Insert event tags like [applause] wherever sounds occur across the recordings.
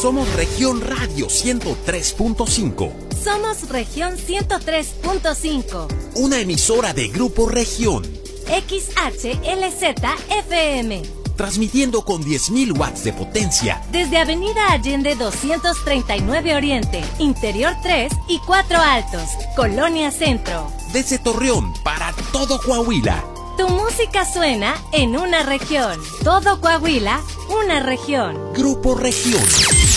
Somos Región Radio 103.5. Somos Región 103.5. Una emisora de Grupo Región. XHLZFM. Transmitiendo con 10.000 watts de potencia. Desde Avenida Allende 239 Oriente, Interior 3 y 4 Altos, Colonia Centro. Desde Torreón para todo Coahuila. Tu música suena en una región. Todo Coahuila, una región. Grupo Región.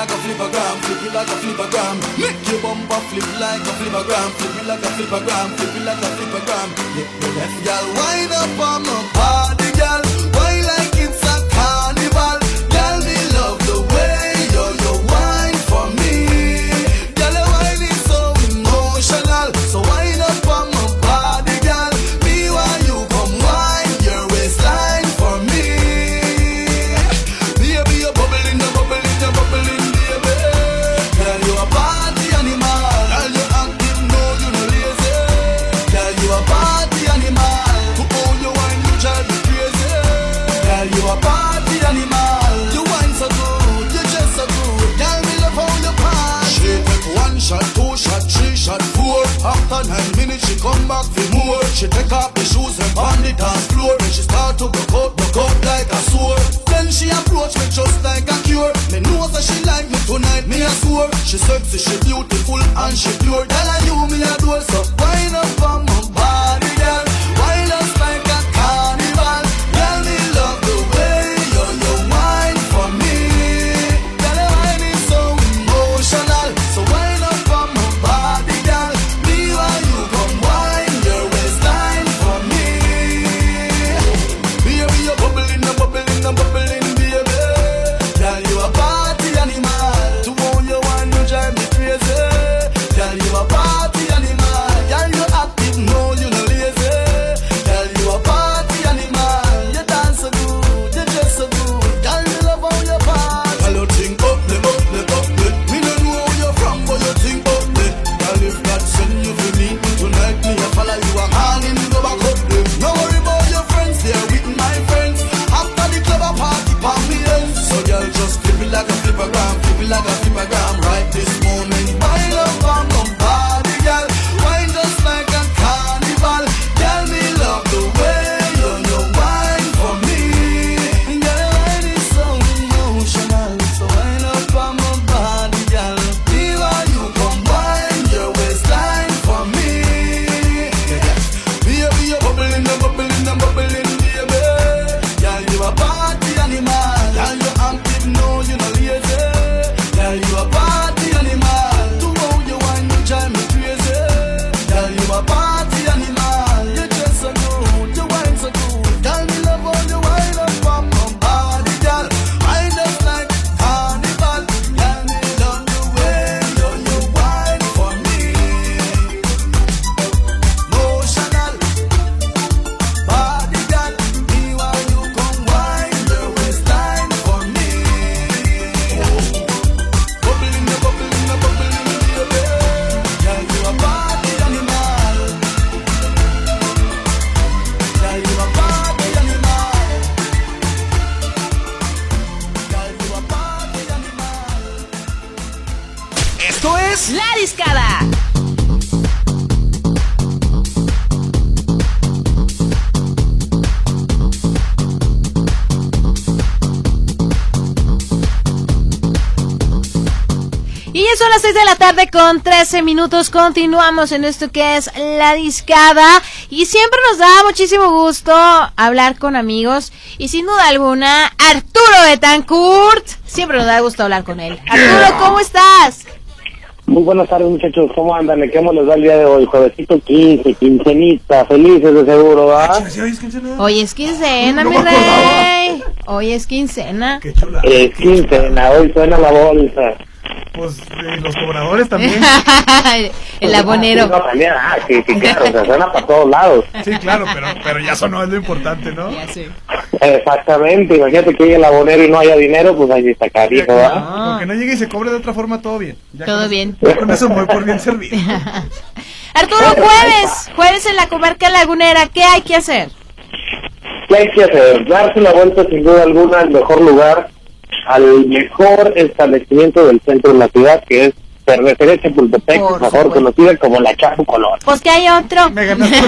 Like a flippergram, flip it like a flippergram. Make your bumper flip like a flippergram, flip it like a flippergram, flip it like a flippergram. Yeah, the left gal wind up on my body, gal. Back for more. She take off the shoes and on the dance floor. Then she start to broke out, broke out like a sword. Then she approach me just like a cure. Me know that she like me tonight, me a swear. She sexy, she beautiful and she pure. Tell her you me a door, so wind up on con 13 minutos. Continuamos en esto que es la discada. Y siempre nos da muchísimo gusto hablar con amigos. Y sin duda alguna, Arturo Betancourt. Siempre nos da gusto hablar con él. Arturo, ¿cómo estás? Muy buenas tardes, muchachos. ¿Cómo andan? ¿Qué les da el día de hoy? Juevesito 15, quincenita. Felices de seguro, ¿va? Hoy es quincena, mi rey. Hoy es quincena. Es quincena. Hoy suena la bolsa. Pues eh, los cobradores también. [laughs] el abonero. No, también, ah, que, que claro, o sea, suena para todos lados. Sí, claro, pero, pero ya eso no es lo importante, ¿no? Ya sé. Exactamente, imagínate que llegue el abonero y no haya dinero, pues ahí está carijo, ¿verdad? Ah. Con que no llegue y se cobre de otra forma, todo bien. Ya Todo con- bien. ya Con eso voy por bien servido. [laughs] Arturo, jueves, jueves en la comarca lagunera, ¿qué hay que hacer? ¿Qué hay que hacer? Darse la vuelta sin duda alguna al mejor lugar, al mejor establecimiento del centro de la ciudad, que es Cervecería Chapultepec, Por mejor supuesto. conocida como la Chapu Color. Pues que hay otro. Me ganaste. [laughs]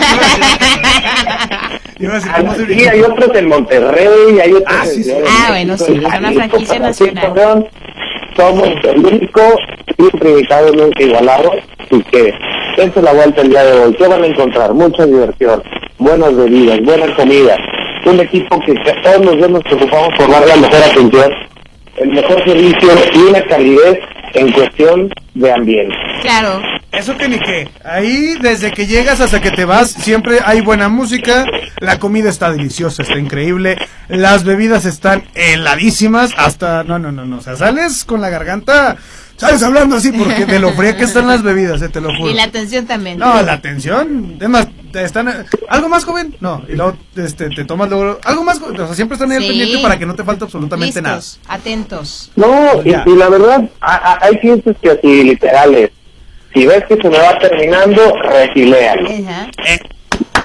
Iba a decir, ¿cómo se Sí, hay otros en Monterrey, hay otros Ah, en sí, sí. Ah, bueno, sí, es una franquicia nacional. Somos el único, siempre invitado, nunca igualado, y que dense la vuelta el día de hoy. ¿Qué van a encontrar? Mucha diversión, buenas bebidas, buena comida, un equipo que todos nos preocupamos por dar la mejor atención, el mejor servicio y una calidez en cuestión de ambiente. Claro. Eso que ni qué. Ahí, desde que llegas hasta que te vas, siempre hay buena música. La comida está deliciosa, está increíble. Las bebidas están heladísimas. Hasta. No, no, no, no. O sea, sales con la garganta. Sales hablando así porque [laughs] de lo fría que están las bebidas, eh, te lo juro. Y la atención también. No, la atención. Además, te están. ¿Algo más, joven? No. Y luego este, te tomas luego. ¿Algo más? joven? O sea, siempre están ahí al Sí. pendiente para que no te falte absolutamente nada. Listos, atentos. No, y, y la verdad, a- a- hay clientes que así literales, si ves que se me va terminando, refilean. Ajá. Eh,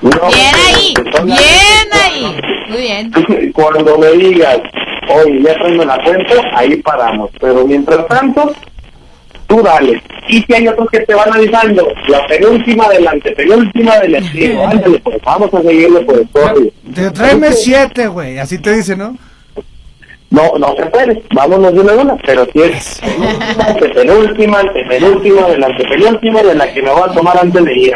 No, Bien ahí, son las- bien ahí. Muy bien. [laughs] Cuando me digas, oye, ya tráeme la cuenta, ahí paramos. Pero mientras tanto, tú dale. Y si hay otros que te van avisando, la penúltima del antepenúltima del estilo, [laughs] ándale, pues vamos a seguirle por el correo. te tráeme siete, güey. Así te dice, ¿no? No, no se puede, vámonos de una en una, pero si es penúltima, antepenúltima, antepenúltima, de la antepenúltima, de la que me voy a tomar antes de ir.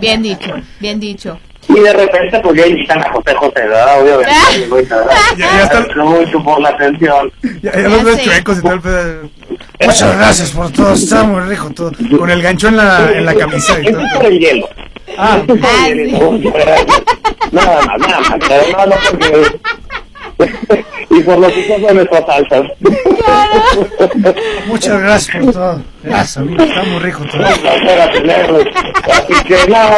Bien dicho, bien dicho. Y de repente, pues ya invitan a José José, ¿verdad? Obviamente. [laughs] ¿verdad? Ya- ya está- mucho por la atención. Ya, ya los ves chuecos y todo el pedo. Muchas gracias por todo, está muy rico todo. Con el gancho en la, en la camisa y todo. es por el hielo. Ah, es Ah, el sí. Nada más, nada más. Pero no, no porque... [laughs] y por lo que son nuestras salsas. muchas gracias por todo. Gracias, amigo, está muy rico todo. Un placer atenderlos. Así que nada,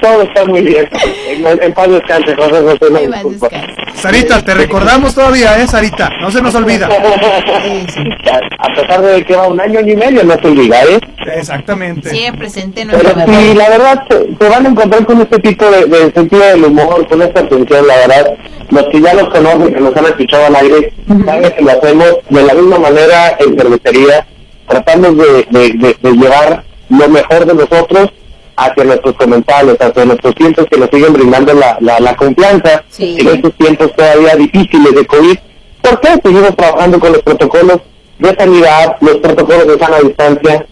todo está muy bien. En, en paz descanse, José José. no disculpa. Sarita, te recordamos todavía, ¿eh, Sarita? No se nos olvida. [laughs] A pesar de que va un año y medio, no se olvida, ¿eh? [laughs] Exactamente. Sigue presente en Pero nuestra sí, la verdad, se, se van a encontrar con este tipo de, de sentido del humor, con esta atención, la verdad. Los que ya nos conocen, que nos han escuchado al aire, saben que lo hacemos de la misma manera en cervecería. Tratamos de, de, de- de llevar lo mejor de nosotros hacia nuestros comensales, hacia nuestros clientes que nos siguen brindando la, la, la confianza Sí. en estos tiempos todavía difíciles de COVID. ¿Por qué? Seguimos trabajando con los protocolos de sanidad, los protocolos de sana distancia,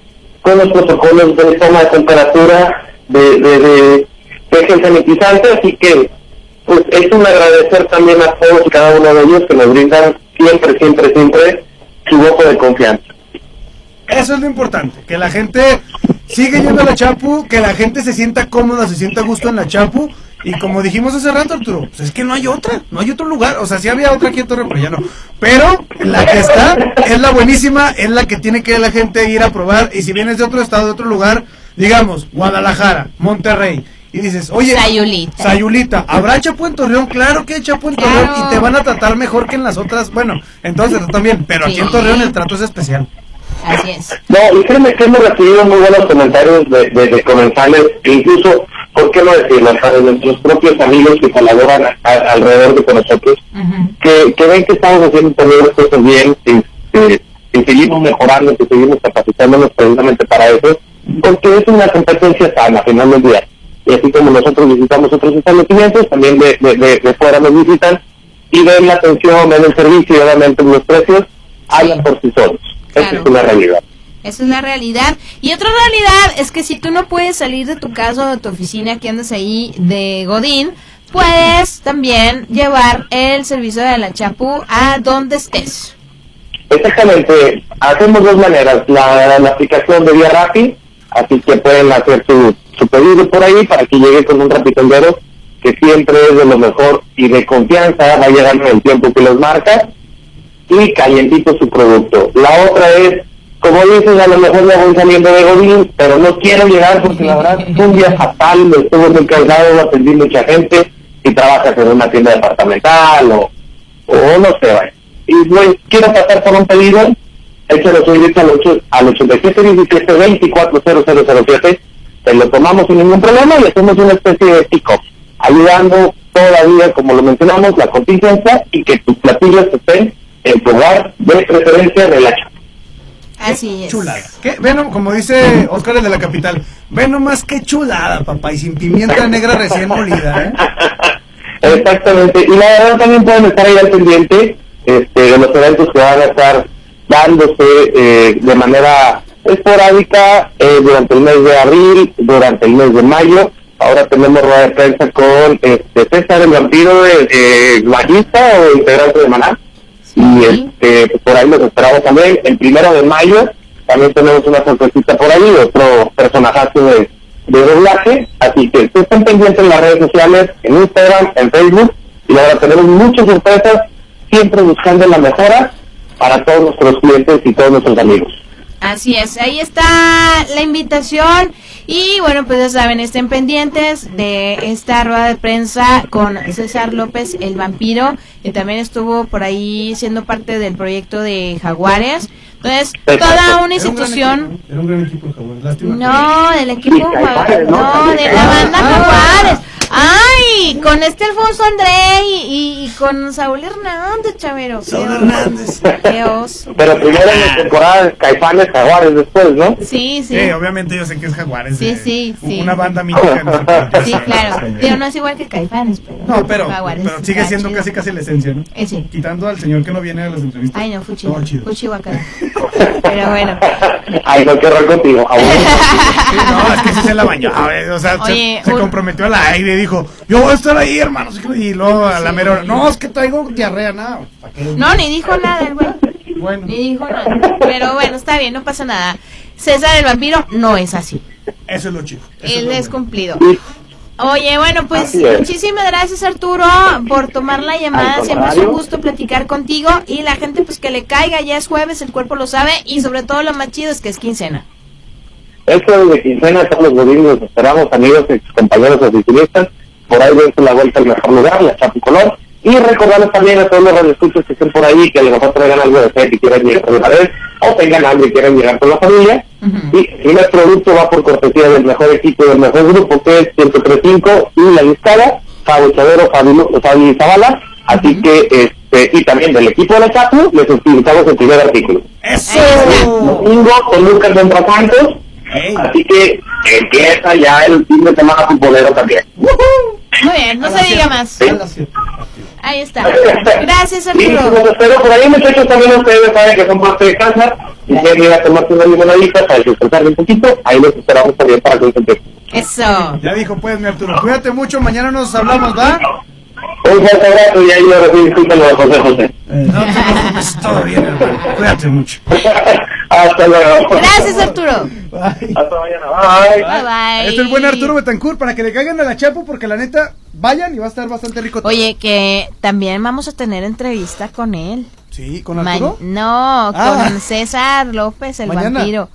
con los protocolos de toma de temperatura, de, de, de, de gel sanitizante, así que pues es un agradecer también a todos y cada uno de ellos que nos brindan siempre, siempre, siempre su voto de confianza. Eso es lo importante, que la gente sigue yendo a la Chapu, que la gente se sienta cómoda, se sienta a gusto en la Chapu. Y como dijimos hace rato, Arturo, pues es que no hay otra, no hay otro lugar. O sea, sí había otra aquí en Torreón, pero ya no. Pero la que está es la buenísima, es la que tiene que la gente ir a probar. Y si vienes de otro estado, de otro lugar, digamos, Guadalajara, Monterrey, y dices, oye, Sayulita. Sayulita, ¿habrá Chapu en Torreón? Claro que hay Chapu en Torreón Claro. y te van a tratar mejor que en las otras. Bueno, entonces tú también, pero aquí en. Torreón el trato es especial. Así es. No, y créeme que hemos recibido muy buenos comentarios de, de, de comensales, e incluso, ¿por qué no decirlo? De nuestros propios amigos que colaboran a- a- alrededor de con nosotros, que, que ven que estamos haciendo también las cosas bien, que, que- que seguimos mejorando, que seguimos capacitándonos precisamente para eso, porque es una competencia sana, al final del día. Y así como nosotros visitamos otros establecimientos, también de, de, de, de fuera nos visitan y ven la atención, ven el servicio y obviamente los precios, hablan por sí solos. Esa es una realidad. Esa es la realidad. Y otra realidad es que si tú no puedes salir de tu casa o de tu oficina que andas ahí de Godín, puedes también llevar el servicio de la Chapu a donde estés. Exactamente, hacemos dos maneras, la, la aplicación de Vía Rappi, así que pueden hacer su, pedido por ahí para que llegue con un rapitondero que siempre es de lo mejor y de confianza, va a llegar en el tiempo que los marca y calientito su producto. La otra es como dices, a lo mejor ya voy saliendo de Godín, pero no quiero llegar porque la verdad es un día fatal, me estuve muy cansado, atendí mucha gente, y trabajas en una tienda departamental o, no sé, vaya. Y pues, quiero pasar por un pedido, échalo su directo al, 8, al 87 17 24 0007, te lo tomamos sin ningún problema y hacemos una especie de pick-up, ayudando todavía, como lo mencionamos, la contingencia y que tus platillos estén en tu lugar de preferencia chapa. Así es. Chulada. ¿Qué? Ve no- como dice Oscar el de la capital, ve nomás qué chulada, papá, y sin pimienta negra recién molida, ¿eh? [laughs] Exactamente, y la verdad también pueden estar ahí al pendiente este, de los eventos que van a estar dándose eh, de manera esporádica eh, durante el mes de abril, durante el mes de mayo. Ahora tenemos rueda de prensa con este, César el vampiro, de eh, bajista o integrante de Maná. Y este, pues, por ahí los esperamos también. El primero de mayo también tenemos una sorpresita por ahí, otro personajazo de, de doblaje. Así que estén pendientes en las redes sociales, en Instagram, en Facebook. Y ahora tenemos muchas sorpresas, siempre buscando la mejora para todos nuestros clientes y todos nuestros amigos. Así es, ahí está la invitación y bueno, pues ya saben, estén pendientes de esta rueda de prensa con César López, el vampiro, que también estuvo por ahí siendo parte del proyecto de Jaguares. Entonces, toda una institución... Era un gran equipo, Jaguar. Lástima. No, del equipo Sí, Jaguares, ¿no? no, de la banda Ah. Jaguares. Ay, con este Alfonso André y, y- y con Saúl Hernández, Chavero. Saúl Hernández. oso. Pero primero en la temporada Caifanes, Jaguares después, ¿no? Sí, sí. Sí, obviamente yo sé que es Jaguares. Sí, eh, sí, sí. Una banda mítica. en [laughs] Sí, claro. Pero no es igual que Caifanes, pero. No, pero, Jaguares pero sigue siendo chido. casi casi la esencia, ¿no? Eh, sí. Quitando al señor que no viene a las entrevistas. Ay, no, chido. Chido acá. [laughs] Pero bueno. Ay, no quiero contigo. [laughs] Sí, no, es que sí se la bañó. O sea, se- Oye, se, un- comprometió al aire dijo: Yo voy a estar ahí, hermano. Y luego a la mera hora: No, es que traigo diarrea, nada. No, ni dijo nada el güey. Bueno, Ni dijo nada. Pero bueno, está bien, no pasa nada. César el vampiro no es así. eso es lo chido. Él lo es bueno. cumplido. Oye, bueno, pues muchísimas gracias Arturo por tomar la llamada. Siempre es un gusto platicar contigo y la gente pues que le caiga, ya es jueves, el cuerpo lo sabe y sobre todo lo más chido es que es quincena. Esto de quincena, todos los godines los esperamos, amigos y compañeros oficinistas. Por ahí dense la vuelta al mejor lugar, la Chapu Color. Y recordarles también a todos los radioescuchos que estén por ahí que a lo mejor traigan algo de fe y quieran llegar por una vez, o tengan hambre y quieran llegar con la familia. Y el producto va por cortesía del mejor equipo del mejor grupo, que es 1035 y la discada, Fabo Chavero, Fabi, Zavala. Así que, este, y también del equipo de la Chapu, les utilizamos el primer artículo. ¡Eso! Domingo con Lucas Santos. Así que empieza ya el fin de semana futbolero también. Muy bien, no se diga más. Sí. Ahí está. Gracias pues, Arturo. los espero por ahí, muchachos. También ustedes saben que son parte de casa. Y quieren ir a tomarse una limonadita para descansar un poquito. Ahí los esperamos también para que Eso. Ya dijo, pues, mi Arturo. Cuídate mucho. Mañana nos hablamos, ¿va? Un fuerte abrazo y ahí lo recibo disculpen lo de José José. No te preocupes, todo bien, hermano. Cuídate mucho. [laughs] Hasta luego. Gracias Arturo. Bye. Hasta mañana. Bye. Bye bye. Este es el buen Arturo Betancourt para que le caigan a la Chapo porque la neta vayan y va a estar bastante rico. todo. Oye, que también vamos a tener entrevista con él. Sí, con Ma- Arturo. no, Ah. con César López, el Mañana. vampiro.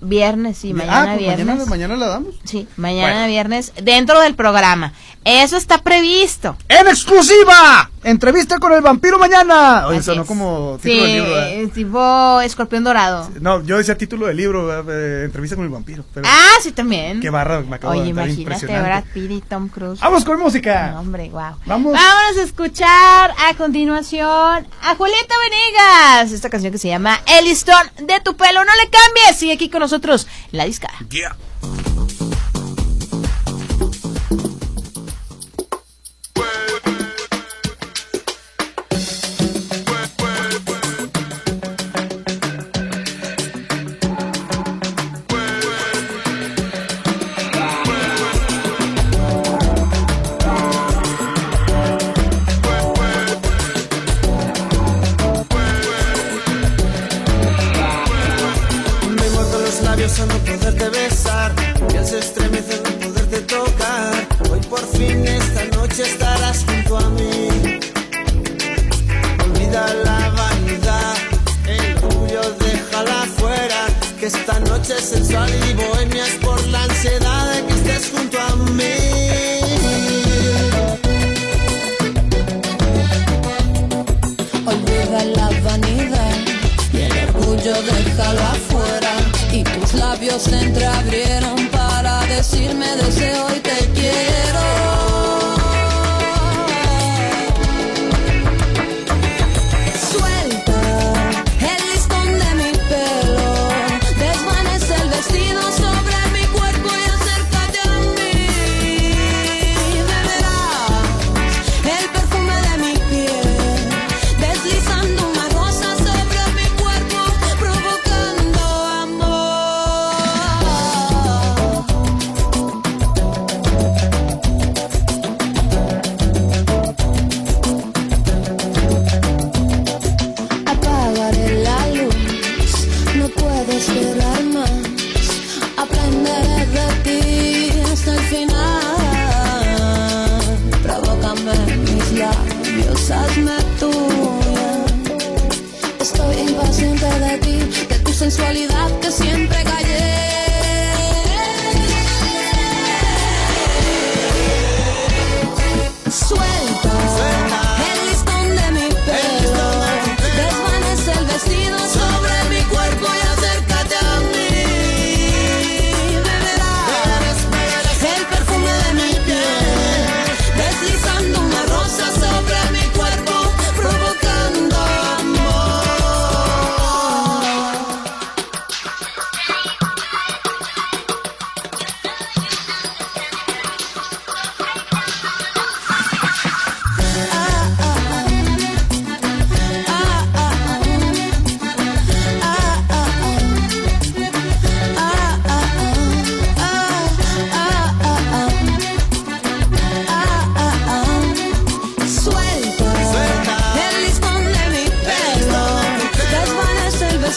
Viernes, sí, ah, mañana pues viernes. mañana, mañana la damos. Sí, mañana Bueno. viernes dentro del programa. Eso está previsto. ¡En exclusiva! Entrevista con el vampiro mañana. Oye, Así sonó es. como Sí, título del libro. ¿verdad? eh, tipo escorpión dorado. No, yo decía título del libro. Eh, entrevista con el vampiro. Pero Ah, sí, también. qué barra me acabo Oye, de imagínate. Brad Pitt y Tom Cruise. Vamos con música. No, hombre, wow. Vamos. Vámonos a escuchar a continuación a Julieta Venegas. Esta canción que se llama El listón de tu pelo. No le cambies. Sigue aquí con nosotros la discada. Yeah.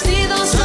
Desvanece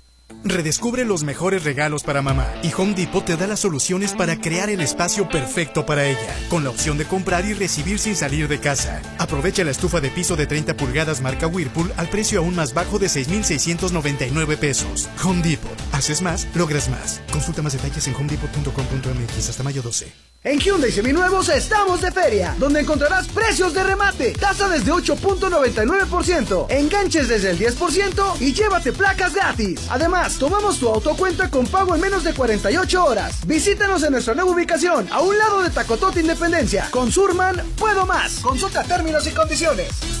Redescubre los mejores regalos para mamá y Home Depot te da las soluciones para crear el espacio perfecto para ella, con la opción de comprar y recibir sin salir de casa. Aprovecha la estufa de piso de 30 pulgadas marca Whirlpool al precio aún más bajo de 6,699 pesos. Home Depot. Haces más, logras más. Consulta más detalles en homedepot.com.mx hasta mayo 12. En Hyundai Seminuevos estamos de feria, donde encontrarás precios de remate, tasa desde 8.99%, enganches desde el 10% y llévate placas gratis. Además, tomamos tu autocuenta con pago en menos de 48 horas. Visítanos en nuestra nueva ubicación, a un lado de Tacotote Independencia. Con Surman, puedo más. Consulta términos y condiciones.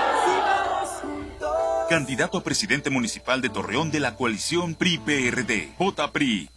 Candidato a presidente municipal de Torreón de la coalición PRI-PRD. Vota PRI.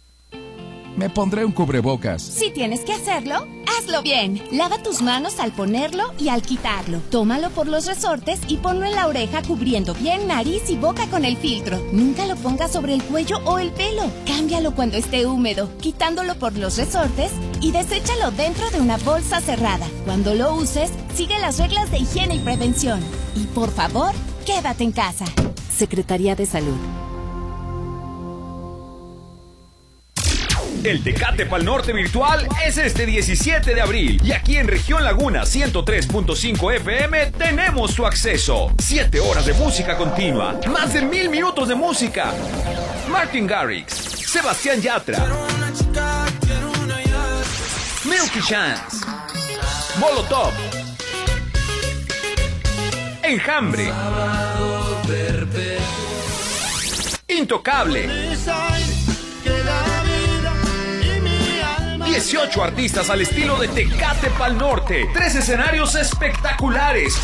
Me pondré un cubrebocas. Si tienes que hacerlo, hazlo bien. Lava tus manos al ponerlo y al quitarlo. Tómalo por los resortes y ponlo en la oreja cubriendo bien nariz y boca con el filtro. Nunca lo pongas sobre el cuello o el pelo. Cámbialo cuando esté húmedo, quitándolo por los resortes y deséchalo dentro de una bolsa cerrada. Cuando lo uses, sigue las reglas de higiene y prevención. Y por favor, quédate en casa. Secretaría de Salud. El Tecate Pal Norte virtual es este 17 de abril y aquí en Región Laguna 103.5 FM tenemos su acceso. 7 horas de música continua, más de mil minutos de música. Martin Garrix, Sebastián Yatra, Milky Chance, Molotov, Enjambre, Intocable. 18 artistas al estilo de Tecate Pal Norte. Tres escenarios espectaculares.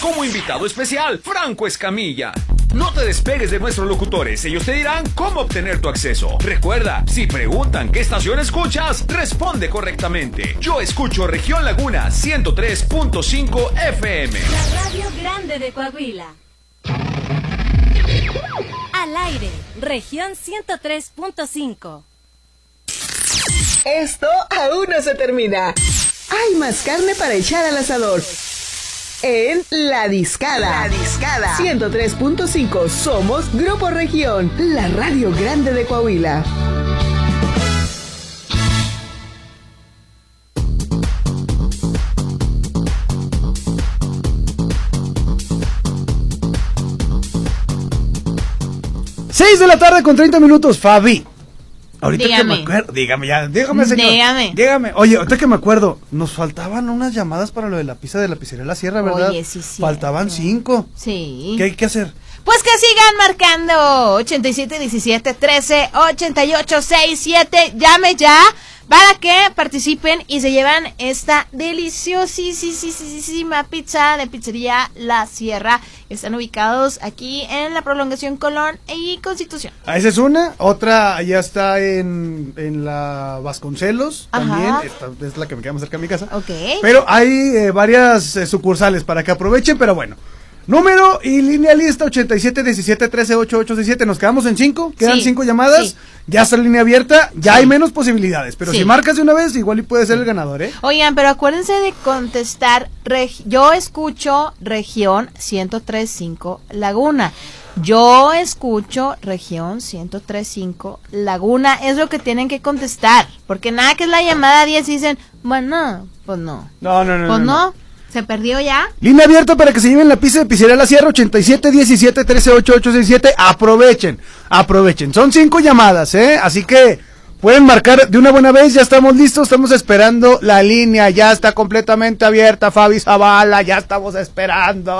Como invitado especial, Franco Escamilla. No te despegues de nuestros locutores, ellos te dirán cómo obtener tu acceso. Recuerda, si preguntan qué estación escuchas, responde correctamente. Yo escucho Región Laguna 103.5 FM. La Radio Grande de Coahuila. Al aire, región 103.5. Esto aún no se termina. Hay más carne para echar al asador. En La Discada. La Discada. 103.5. Somos Grupo Región, la radio grande de Coahuila. Seis de la tarde con 30 minutos, Fabi. Ahorita que Dígame. me acuerdo, dígame ya, dígame señor. Dígame. Dígame. Oye, ahorita que me acuerdo, nos faltaban unas llamadas para lo de la pizza de la pizzería La Sierra, ¿verdad? Oye, sí, cierto. Faltaban cinco. Sí. ¿Qué hay que hacer? Pues que sigan marcando 87 17 13 88 67. Llame ya para que participen y se llevan esta deliciosísima pizza de pizzería La Sierra. Están ubicados aquí en la prolongación Colón y Constitución. Ah, esa es una. Otra ya está en, en la Vasconcelos. Ajá. También. Esta es la que me queda más cerca de mi casa. Ok. Pero hay eh, varias eh, sucursales para que aprovechen, pero bueno. Número y línea lista 87 17 13 8867. Nos quedamos en 5. Quedan Sí, 5 llamadas. sí. Ya está la línea abierta. Ya hay menos posibilidades. Pero si marcas de una vez, igual y puede ser el ganador, ¿eh? Oigan, pero acuérdense de contestar. Yo escucho región 1035 Laguna. Yo escucho región 1035 Laguna. Es lo que tienen que contestar. Porque nada que es la llamada 10 y dicen, bueno, pues no. No, no, no. Pues no, no. ¿Se perdió ya? Línea abierta para que se lleven la pizza de Pizzería La Sierra 87 17 13 8867. Aprovechen, aprovechen. Son cinco llamadas, ¿eh? Así que pueden marcar de una buena vez. Ya estamos listos, estamos esperando la línea. Ya está completamente abierta, Fabi Zavala. Ya estamos esperando.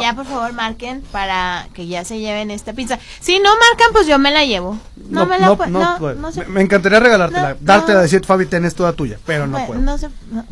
Ya, por favor, marquen para que ya se lleven esta pizza. Si no marcan, pues yo me la llevo. No, me la no, puedo. no se- me, me encantaría regalártela, No, dártela, no. decir, Fabi, tenés toda tuya, pero no puedo. no se- no.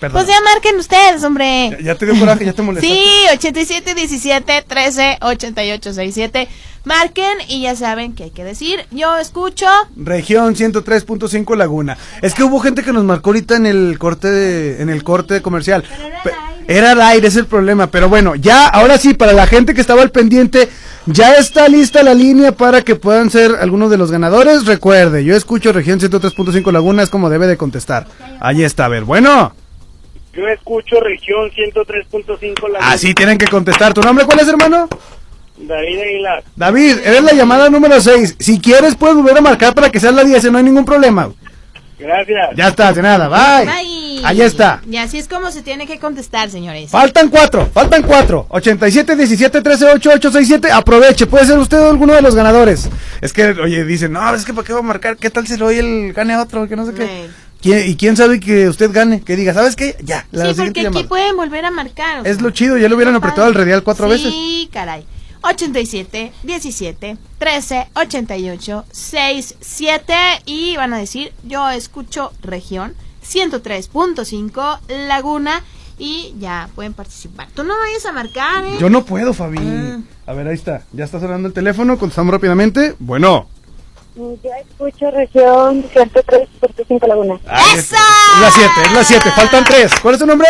Perdón. Pues ya marquen ustedes, hombre. Ya- ya te dio coraje, ya te molestaste. Sí, 87 17 13 88 67. Marquen y ya saben qué hay que decir. Yo escucho. Región 103.5 Laguna. Es que hubo gente que nos marcó ahorita en el corte de, en el corte comercial. Pe- Era al aire, es el problema. Pero bueno, ya, ahora sí, para la gente que estaba al pendiente, ya está lista la línea para que puedan ser algunos de los ganadores. Recuerde, yo escucho región 103.5 Laguna, es como debe de contestar. Ahí está, a ver, bueno. Yo escucho región 103.5 la Así tienen que contestar. ¿Tu nombre cuál es, hermano? David Aguilar. David, eres la llamada número 6. Si quieres, puedes volver a marcar para que sea la 10, no hay ningún problema. Gracias. Ya está, de nada, bye. Bye. Ahí está. Y así es como se tiene que contestar, señores. Faltan cuatro, faltan cuatro. 87, 17, 13, 8, 8, 6, 7. Aproveche, puede ser usted alguno de los ganadores. Es que, oye, dicen, no, es que ¿para qué va a marcar? ¿Qué tal si lo oye el gane a otro? Que no sé qué. ¿Quién- ¿Y quién sabe que usted gane? Que diga, ¿sabes qué? Ya, la sí, porque aquí llamada. pueden volver a marcar. o Es sea. lo chido, ya lo hubieran apretado al radial cuatro sí, veces. Sí, caray. 87, 17, 13, 88, 6, 7 y van a decir, yo escucho región 103.5 Laguna y ya pueden participar. Tú no vayas a marcar, ¿eh? Yo no puedo, Fabi. Ah. A ver, ahí está. Ya está sonando el teléfono, contestamos rápidamente. Bueno. Yo escucho región 103.5 Laguna. ¡Eso! Es la 7, es la 7. Faltan 3. ¿Cuál es tu nombre?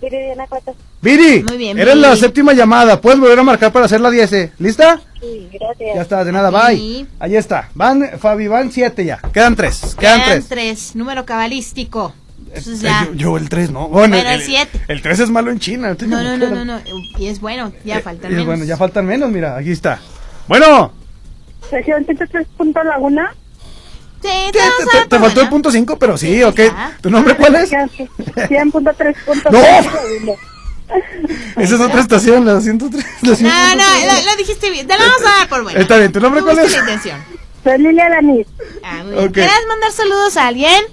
Viridiana Cueto. Viri. Muy bien, Eres la Viri. séptima llamada. Puedes volver a marcar para hacer la 10. ¿Lista? Sí, gracias. Ya está, de nada, bye. Ahí está. Van, Fabi, van 7 ya. Quedan 3. Quedan Quedan 3. tres, número cabalístico. Entonces ya. Yo, yo el 3, ¿no? Bueno, Bueno, el, el siete. El 3 es malo en China. No, no, no, no, no. Y es bueno, ya faltan Y menos. bueno, ya faltan menos, mira, aquí está. Bueno, Región 103. Laguna. Sí, te, te- te faltó el punto 5, pero sí, ok. ¿Tu nombre cuál es? 100.3. [laughs] ¡No! [laughs] Esa es otra estación, la 103. La No, 103. no, lo, lo dijiste bien. Te lo vamos a dar por bueno. Está bien, ¿tu nombre cuál es? la intención. Soy Lilia Danis. Ah, muy bien. Ok. ¿Quieres mandar saludos a alguien?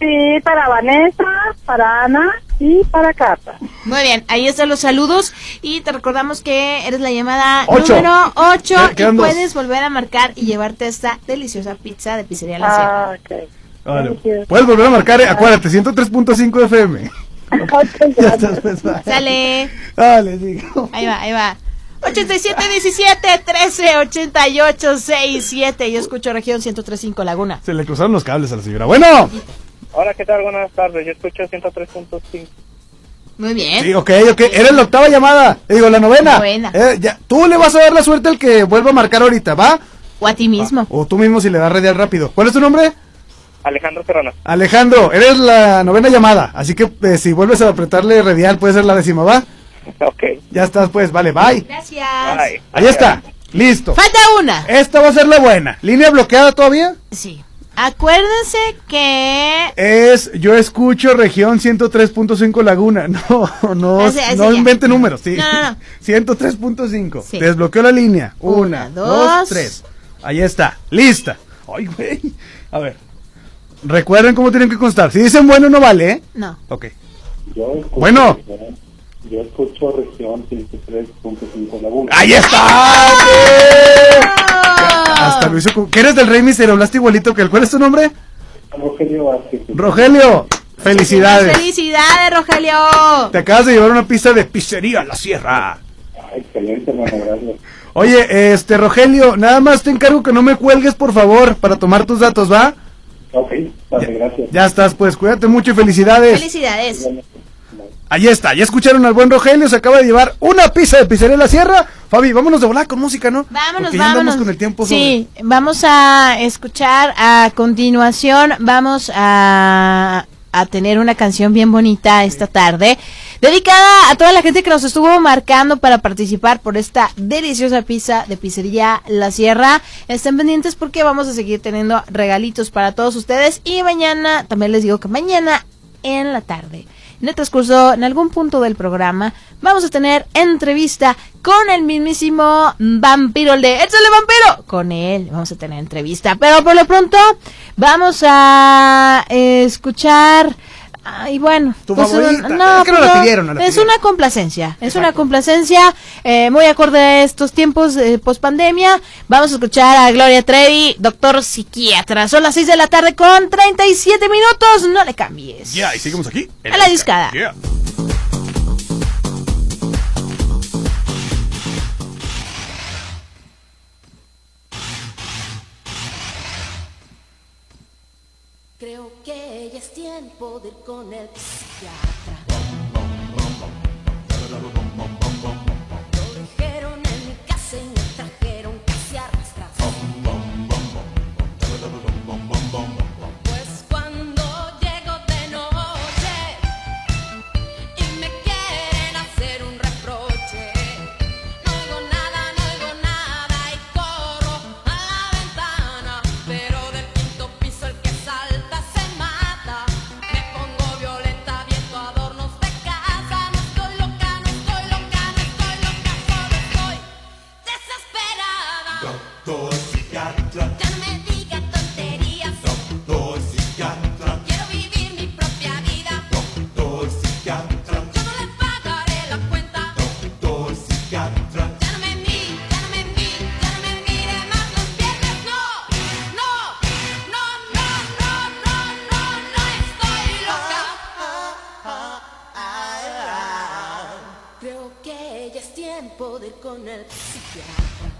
Sí, para Vanessa, para Ana y para Cata. Muy bien, ahí están los saludos y te recordamos que eres la llamada Ocho. número 8 Qued- y puedes volver a marcar y llevarte esta deliciosa pizza de pizzería La Ah, Sierra. ok. Vale. Puedes volver a marcar, eh, acuérdate, 103.5 FM. [laughs] Ya estás, pues. Sale. Dale, digo. Ahí va, ahí va. 87 17 13 88 67. Yo escucho región 1035 Laguna. Se le cruzaron los cables a la señora. Bueno, Hola, ¿qué tal? Buenas tardes. Yo escucho 103.5. Muy bien. sí, ok, ok. Eres la octava llamada. Eh, Digo, la novena. Novena. Eh, ya, tú le vas a dar la suerte al que vuelva a marcar ahorita, ¿va? O a ti mismo. O tú mismo si le das radial rápido. ¿Cuál es tu nombre? Alejandro Serrano. Alejandro, eres la novena llamada. Así que eh, si vuelves a apretarle radial, puede ser la décima, ¿va? [laughs] Ok. Ya estás, pues, vale, bye. Gracias. Bye. Ahí está. Listo. Falta una. Esta va a ser la buena. ¿Línea bloqueada todavía? Sí. Acuérdense que Es, yo escucho región 103.5 Laguna. [laughs] No, no, Ese- ese no ya. invente números, sí. No, no, no. [laughs] 103.5. Sí. Desbloqueo la línea. Una, Una, dos, dos. tres. Ahí está. Lista. Ay, güey. A ver. Recuerden cómo tienen que constar. Si dicen bueno, no vale, ¿eh? No. Ok. Yo Bueno. Yo escucho región 103.5 Laguna. ¡Ahí está! Hasta lo hizo. ¿Qué eres del Rey Misterio? Hablaste igualito que él. ¿Cuál es tu nombre? Rogelio Vázquez. Rogelio. Felicidades. Felicidades, Rogelio. Te acabas de llevar una pista de pizzería a la sierra. Ah, excelente, hermano, gracias. Oye, este, Rogelio, nada más te encargo que no me cuelgues, por favor, para tomar tus datos, ¿va? Ok, vale, gracias. Ya estás, pues, cuídate mucho y felicidades. Felicidades. Ahí está, ya escucharon al buen Rogelio, se acaba de llevar una pizza de pizzería la sierra. Fabi, vámonos de volar con música, ¿no? Vámonos, Porque ya vámonos. con el tiempo sobre. Sí, vamos a escuchar a continuación, vamos a, a tener una canción bien bonita esta tarde, dedicada a toda la gente que nos estuvo marcando para participar por esta deliciosa pizza de pizzería La Sierra. Estén pendientes porque vamos a seguir teniendo regalitos para todos ustedes y mañana, también les digo que mañana en la tarde. En el en algún punto del programa, vamos a tener entrevista con el mismísimo vampiro, el de ¡Échale vampiro! Con él vamos a tener entrevista. Pero por lo pronto, vamos a escuchar. Y bueno, Tu pues, favorita. no, Es que no la pero pidieron, no la es pidieron. una complacencia, es una complacencia eh, muy acorde a estos tiempos eh, post pandemia. Vamos a escuchar a Gloria Trevi, doctor psiquiatra. Son las 6 de la tarde con 37 minutos. No le cambies. Ya, y seguimos aquí. en A la discada. Yeah. Tiempo de con el psiquiatra. Con el psiquiatra.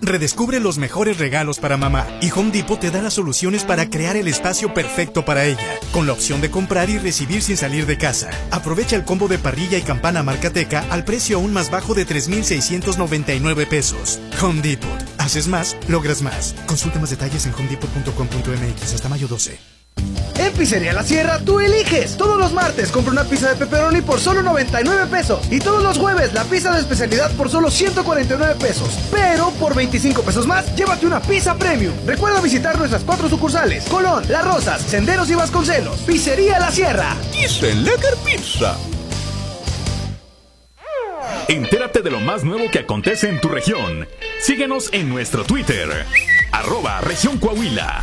Redescubre los mejores regalos para mamá y Home Depot te da las soluciones para crear el espacio perfecto para ella, con la opción de comprar y recibir sin salir de casa. Aprovecha el combo de parrilla y campana Marcateca al precio aún más bajo de 3,699 pesos. Home Depot. Haces más, logras más. Consulta más detalles en homedepot.com.mx hasta mayo 12. Pizzería La Sierra tú eliges. Todos los martes compra una pizza de pepperoni por solo 99 pesos. Y todos los jueves la pizza de especialidad por solo 149 pesos. Pero por 25 pesos más, llévate una pizza premium. Recuerda visitar nuestras cuatro sucursales: Colón, Las Rosas, Senderos y Vasconcelos. Pizzería La Sierra. Dicen Lecker Pizza. Entérate de lo más nuevo que acontece en tu región. Síguenos en nuestro Twitter, arroba región Coahuila.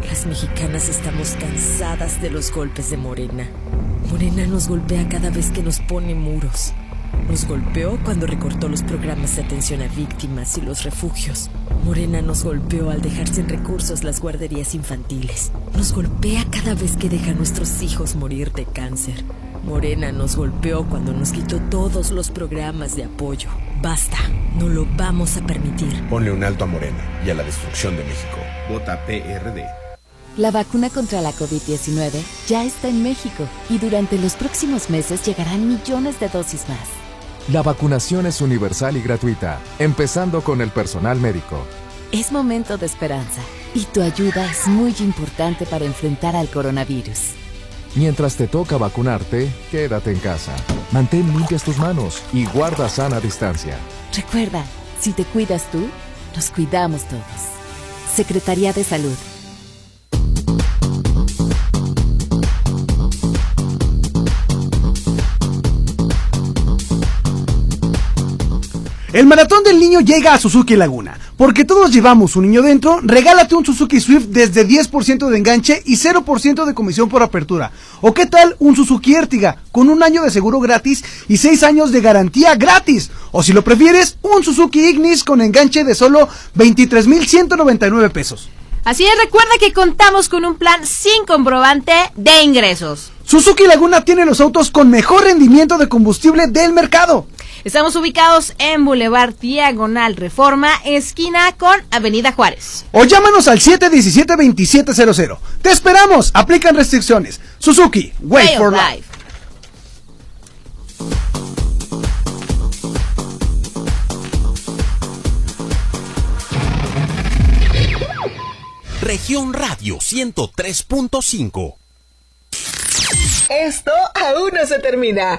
Las mexicanas estamos cansadas de los golpes de Morena. Morena nos golpea cada vez que nos pone muros. Nos golpeó cuando recortó los programas de atención a víctimas y los refugios. Morena nos golpeó al dejar sin recursos las guarderías infantiles. Nos golpea cada vez que deja a nuestros hijos morir de cáncer. Morena nos golpeó cuando nos quitó todos los programas de apoyo. Basta, no lo vamos a permitir. Ponle un alto a Morena y a la destrucción de México. Vota PRD. La vacuna contra la COVID-19 ya está en México y durante los próximos meses llegarán millones de dosis más. La vacunación es universal y gratuita, empezando con el personal médico. Es momento de esperanza y tu ayuda es muy importante para enfrentar al coronavirus. Mientras te toca vacunarte, quédate en casa. Mantén limpias tus manos y guarda sana distancia. Recuerda, si te cuidas tú, nos cuidamos todos. Secretaría de Salud. El maratón del niño llega a Suzuki Laguna. Porque todos llevamos un niño dentro, regálate un Suzuki Swift desde 10% de enganche y 0% de comisión por apertura. ¿O qué tal un Suzuki Ertiga con un año de seguro gratis y 6 años de garantía gratis? O si lo prefieres, un Suzuki Ignis con enganche de solo 23,199 pesos. Así es, recuerda que contamos con un plan sin comprobante de ingresos. Suzuki Laguna tiene los autos con mejor rendimiento de combustible del mercado. Estamos ubicados en Boulevard Diagonal Reforma, esquina con Avenida Juárez. O llámanos al 717-2700. Te esperamos. Aplican restricciones. Suzuki, wait Way of for life. life. Región Radio 103.5. Esto aún no se termina.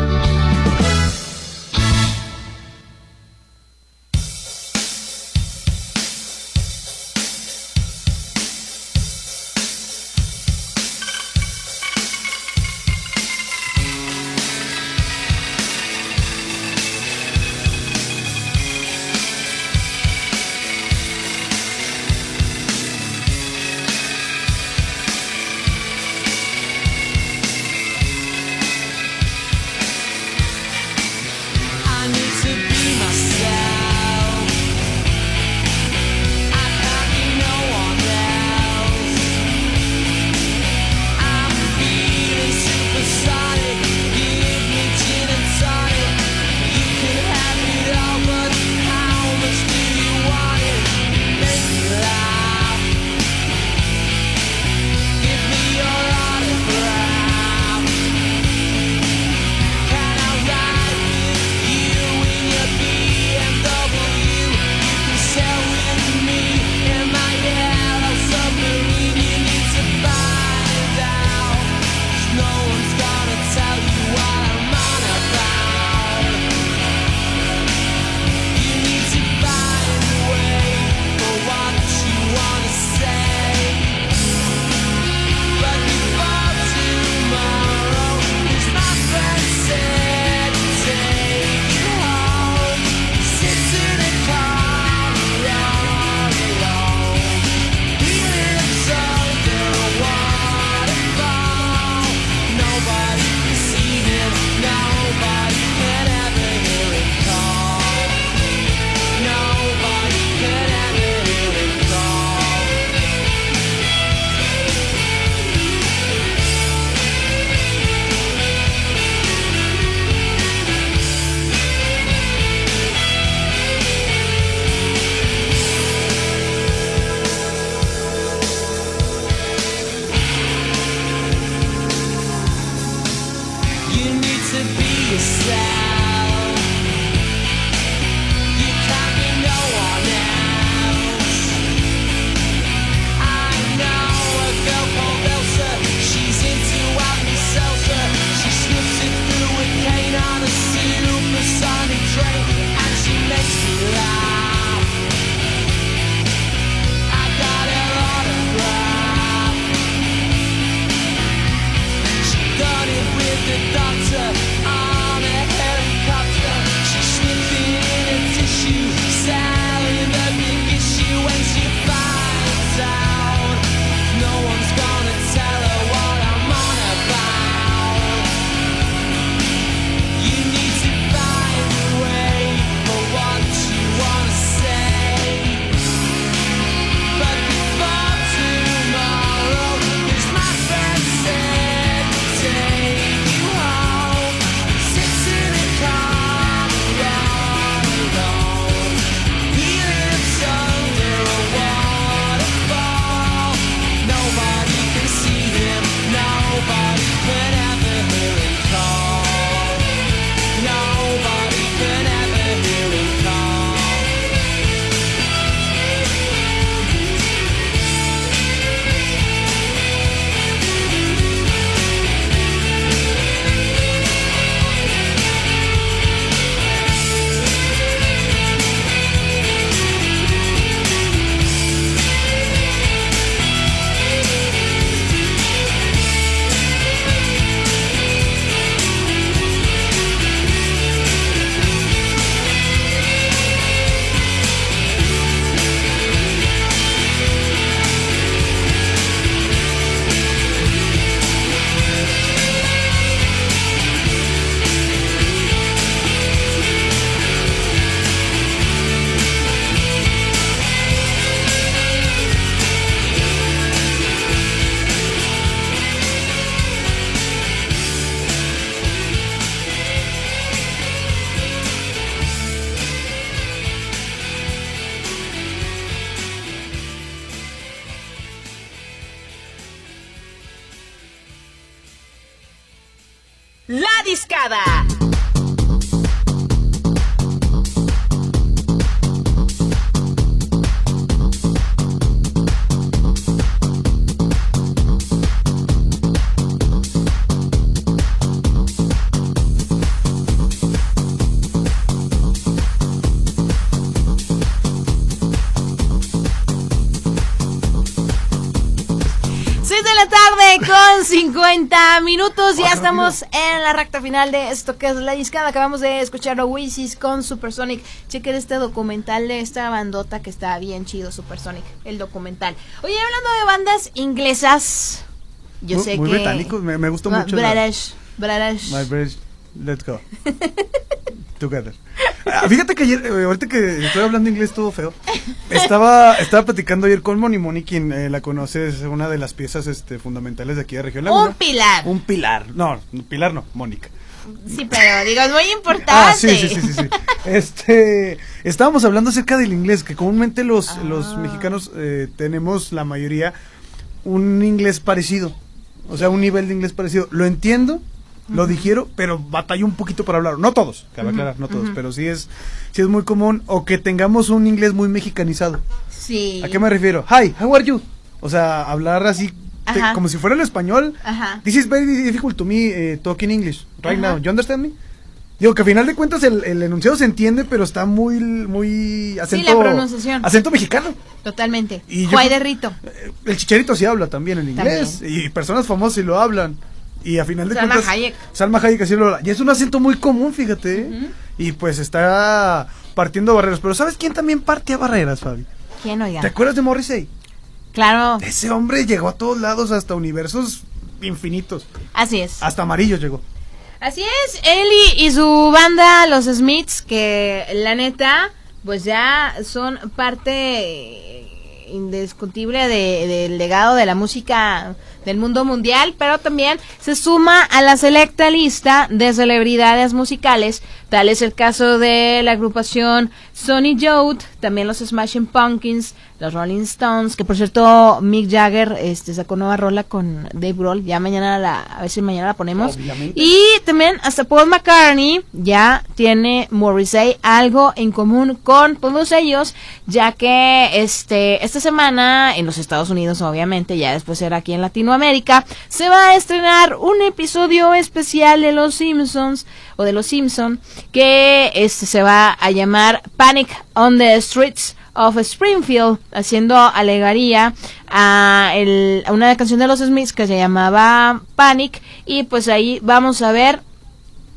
La 50 minutos. Ya estamos en la recta final de esto que es la discada. Acabamos de escuchar a Oasis con Supersonic. Chequen este documental de esta bandota que está bien chido, Supersonic. El documental. Oye, hablando de bandas inglesas. Yo muy, sé muy que. británicos, me, me gustó Ah, mucho. la- British. British. My British, let's go. [laughs] Together. Ah, Fíjate que ayer, eh, ahorita que estoy hablando inglés todo feo, estaba, estaba platicando ayer con Moni. Moni, quien eh, la conoce, es una de las piezas este, fundamentales de aquí de Región Un Laguna. pilar. Un pilar. No, un pilar no, Mónica. Sí, pero digo, es muy importante. Ah, sí, sí, sí, sí, sí. Este, estábamos hablando acerca del inglés, que comúnmente los, Ah. los mexicanos eh, tenemos la mayoría un inglés parecido, o sea, un nivel de inglés parecido. Lo entiendo, lo digiero, pero batallo un poquito para hablar. No todos, cabe aclarar, no todos, pero sí es, sí es muy común o que tengamos un inglés muy mexicanizado. Sí. ¿A qué me refiero? Hi, how are you? O sea, hablar así te- como si fuera el español. Ajá. This is very difficult to me eh, talking English right Ajá. now. You understand me? Digo que a final de cuentas el, el enunciado se entiende, pero está muy muy acento la pronunciación. acento mexicano. Totalmente. Y Juay de Rito. El chicharito sí habla también en inglés y personas famosas sí lo hablan. Y a final de Salma cuentas Hayek. Salma Hayek así lo. Y es un acento muy común, fíjate. ¿eh? Y pues está partiendo barreras, pero ¿sabes quién también partía barreras, Fabi? ¿Quién oiga? ¿Te acuerdas de Morrissey? Claro. Ese hombre llegó a todos lados hasta universos infinitos. Así es. Hasta amarillo llegó. Así es, él y, y su banda, los Smiths, que la neta, pues ya son parte indiscutible de- del legado de la música del mundo mundial, pero también se suma a la selecta lista de celebridades musicales, tal es el caso de la agrupación Sonny Youth, también los Smashing Pumpkins, los Rolling Stones, que por cierto Mick Jagger este sacó nueva rola con Dave Grohl, ya mañana la, a ver si mañana la ponemos. Obviamente. Y también hasta Paul McCartney ya tiene Morrissey algo en común con todos ellos, ya que este esta semana en los Estados Unidos obviamente, ya después será aquí en Latinoamérica, se va a estrenar un episodio especial de Los Simpsons o de Los Simpson que este se va a llamar Panic on the Streets of Springfield, haciendo alegaría a, el- a una canción de los Smiths que se llamaba Panic y pues ahí vamos a ver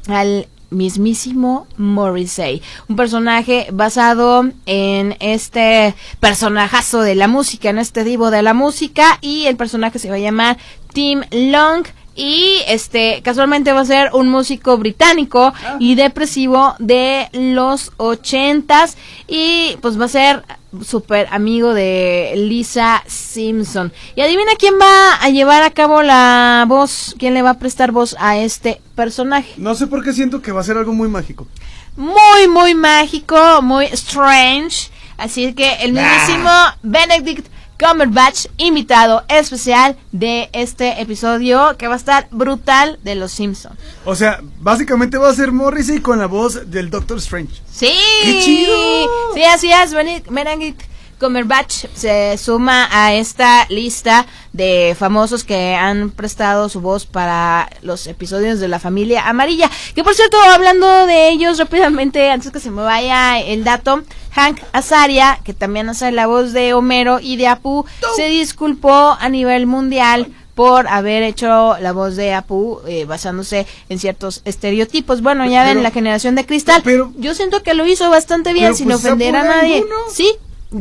al mismísimo Morrissey, un personaje basado en este personajazo de la música, en este divo de la música y el personaje se va a llamar Tim Long y este casualmente va a ser un músico británico y depresivo de los ochentas y pues va a ser súper amigo de Lisa Simpson. Y adivina quién va a llevar a cabo la voz, quién le va a prestar voz a este personaje. No sé por qué siento que va a ser algo muy mágico. Muy, muy mágico, muy strange. Así que el mismísimo Benedict Cumberbatch, invitado especial de este episodio que va a estar brutal de Los Simpsons. O sea, básicamente va a ser Morrissey con la voz del Doctor Strange. ¡Sí! ¡Qué chido! Sí, así es. Benedict Cumberbatch se suma a esta lista de famosos que han prestado su voz para los episodios de la familia amarilla. Que por cierto, hablando de ellos rápidamente, antes que se me vaya el dato, Hank Azaria, que también hace la voz de Homero y de Apu, se disculpó a nivel mundial por haber hecho la voz de Apu eh, basándose en ciertos estereotipos. Bueno, ya Pero- ven la generación de cristal. Yo siento que lo hizo bastante bien sin pues, ofender a nadie. alguno. Sí,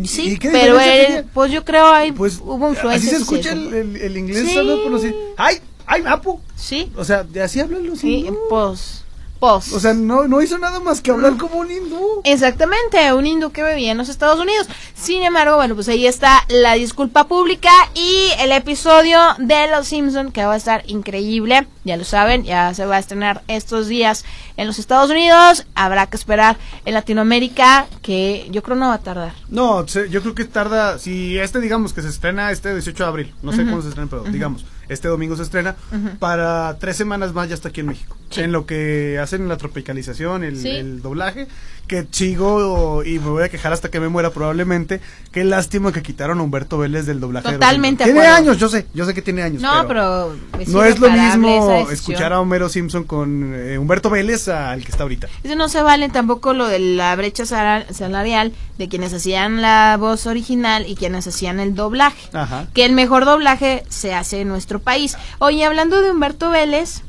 sí, ¿Y qué pero él, pues yo creo ahí hubo influencia. Así se escucha el, el- el inglés hablado por los... ¡Ay! ¡Ay, Apu! Sí. O sea, de así hablan los Sí, pues, pues. O sea, no, no hizo nada más que hablar como un hindú. Exactamente, un hindú que vivía en los Estados Unidos. Sin embargo, bueno, pues ahí está la disculpa pública y el episodio de Los Simpson que va a estar increíble. Ya lo saben, ya se va a estrenar estos días en los Estados Unidos. Habrá que esperar en Latinoamérica, que yo creo no va a tardar. No, yo creo que tarda, si este digamos que se estrena este 18 de abril, no sé cuándo se estrena, pero digamos, este domingo se estrena, para tres semanas más ya está aquí en México. En lo que hacen la tropicalización, el, Sí. el doblaje, que sigo y me voy a quejar hasta que me muera probablemente. Qué lástima que quitaron a Humberto Vélez del doblaje. Totalmente de Tiene años, yo sé, yo sé que tiene años. No, pero es no es lo mismo escuchar a Homero Simpson con eh, Humberto Vélez al que está ahorita. Eso no se vale tampoco lo de la brecha sala- salarial de quienes hacían la voz original y quienes hacían el doblaje. Ajá. Que el mejor doblaje se hace en nuestro país. Oye, hablando de Humberto Vélez.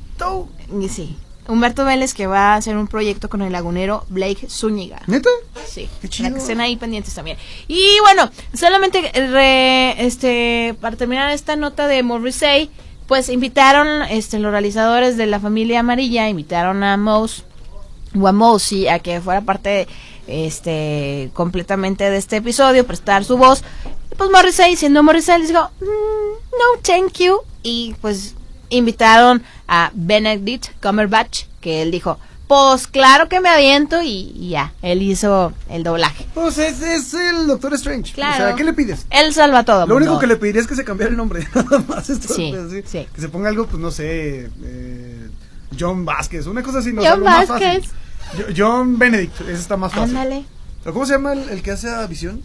y Sí. Humberto Vélez que va a hacer un proyecto con el lagunero Blake Zúñiga. ¿Neta? Sí, para que estén ahí pendientes también. Y bueno, solamente re- este para terminar esta nota de Morrissey, pues invitaron este los realizadores de la familia amarilla, invitaron a Mouse o a Mousy a que fuera parte este completamente de este episodio, prestar su voz. Pues Morrissey, siendo Morrissey, les dijo, "Mm, no, thank you. Y pues invitaron a Benedict Cumberbatch, que él dijo, pues claro que me aviento y, y ya, él hizo el doblaje. Pues es, es el Doctor Strange. Claro. O sea, ¿qué le pides? Él salva a todo. Lo mundo. único que le pediría es que se cambiara el nombre. [laughs] Nada más. es todo, Sí, sí. Que se ponga algo, pues no sé. eh, John Vázquez, una cosa así. No, John. Vázquez. Jo- John Benedict, ese está más fácil. Ándale. ¿Pero ¿Cómo se llama el, el que hace a Visión?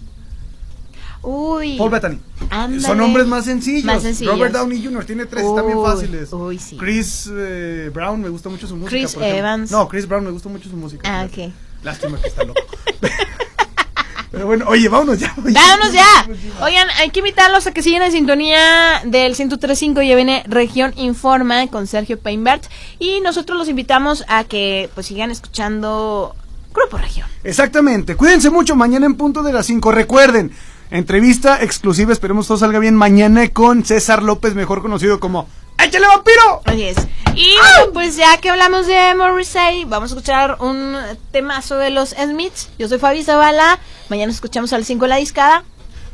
Uy. Paul Bettany. Ándale. Son nombres más sencillos. Más sencillos. Robert Downey Jr. tiene tres, están bien Uy, fáciles. uy, sí. Chris eh, Brown, me gusta mucho su música. Chris. Evans. No, Chris Brown, me gusta mucho su música. Ah, ok. Lástima que está loco. [laughs] Pero bueno, oye, vámonos ya. oye. Vámonos ya. Oigan, hay que invitarlos a que sigan en sintonía del 1035. Ya viene Región Informa con Sergio Peinbert. Y nosotros los invitamos a que pues sigan escuchando Grupo Región. Exactamente. Cuídense mucho mañana en punto de las 5. Recuerden, entrevista exclusiva, esperemos todo salga bien mañana con César López, mejor conocido como ¡Échale vampiro! Así es. Y pues ya que hablamos de Morrissey, vamos a escuchar un temazo de los Smiths. Yo soy Fabi Zavala. Mañana escuchamos a las 5 de la discada.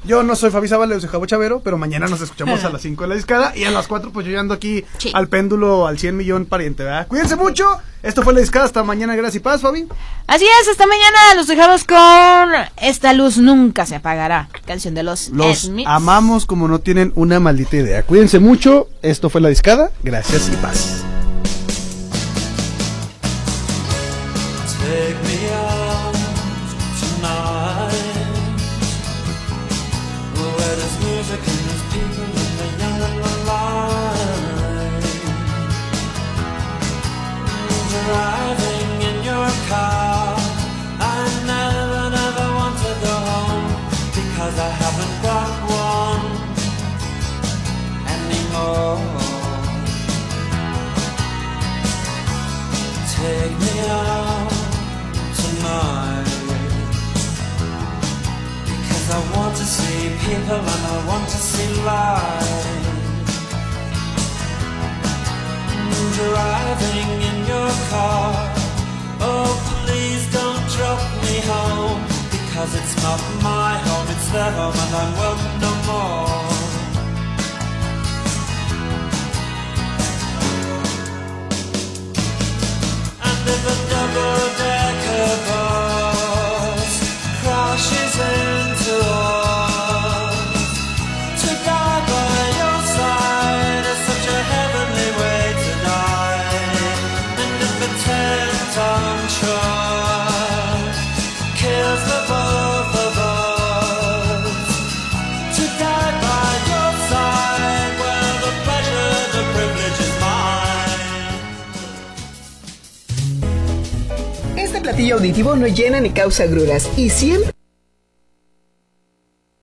Yo no soy Fabi Zavala, yo soy Jabo Chavero, pero mañana nos escuchamos a [laughs] las 5 de la discada y a las 4 pues yo ya ando aquí al péndulo al 100 millón pariente, ¿verdad? Cuídense mucho. Esto fue la discada. Hasta mañana. Gracias y paz, Fabi. Así es, hasta mañana los dejamos con Esta luz nunca se apagará. Canción de los, Los Smiths. amamos como no tienen una maldita idea. Cuídense mucho. Esto fue la discada. Gracias y paz. Mine. Este platillo auditivo no llena ni causa gruras y siempre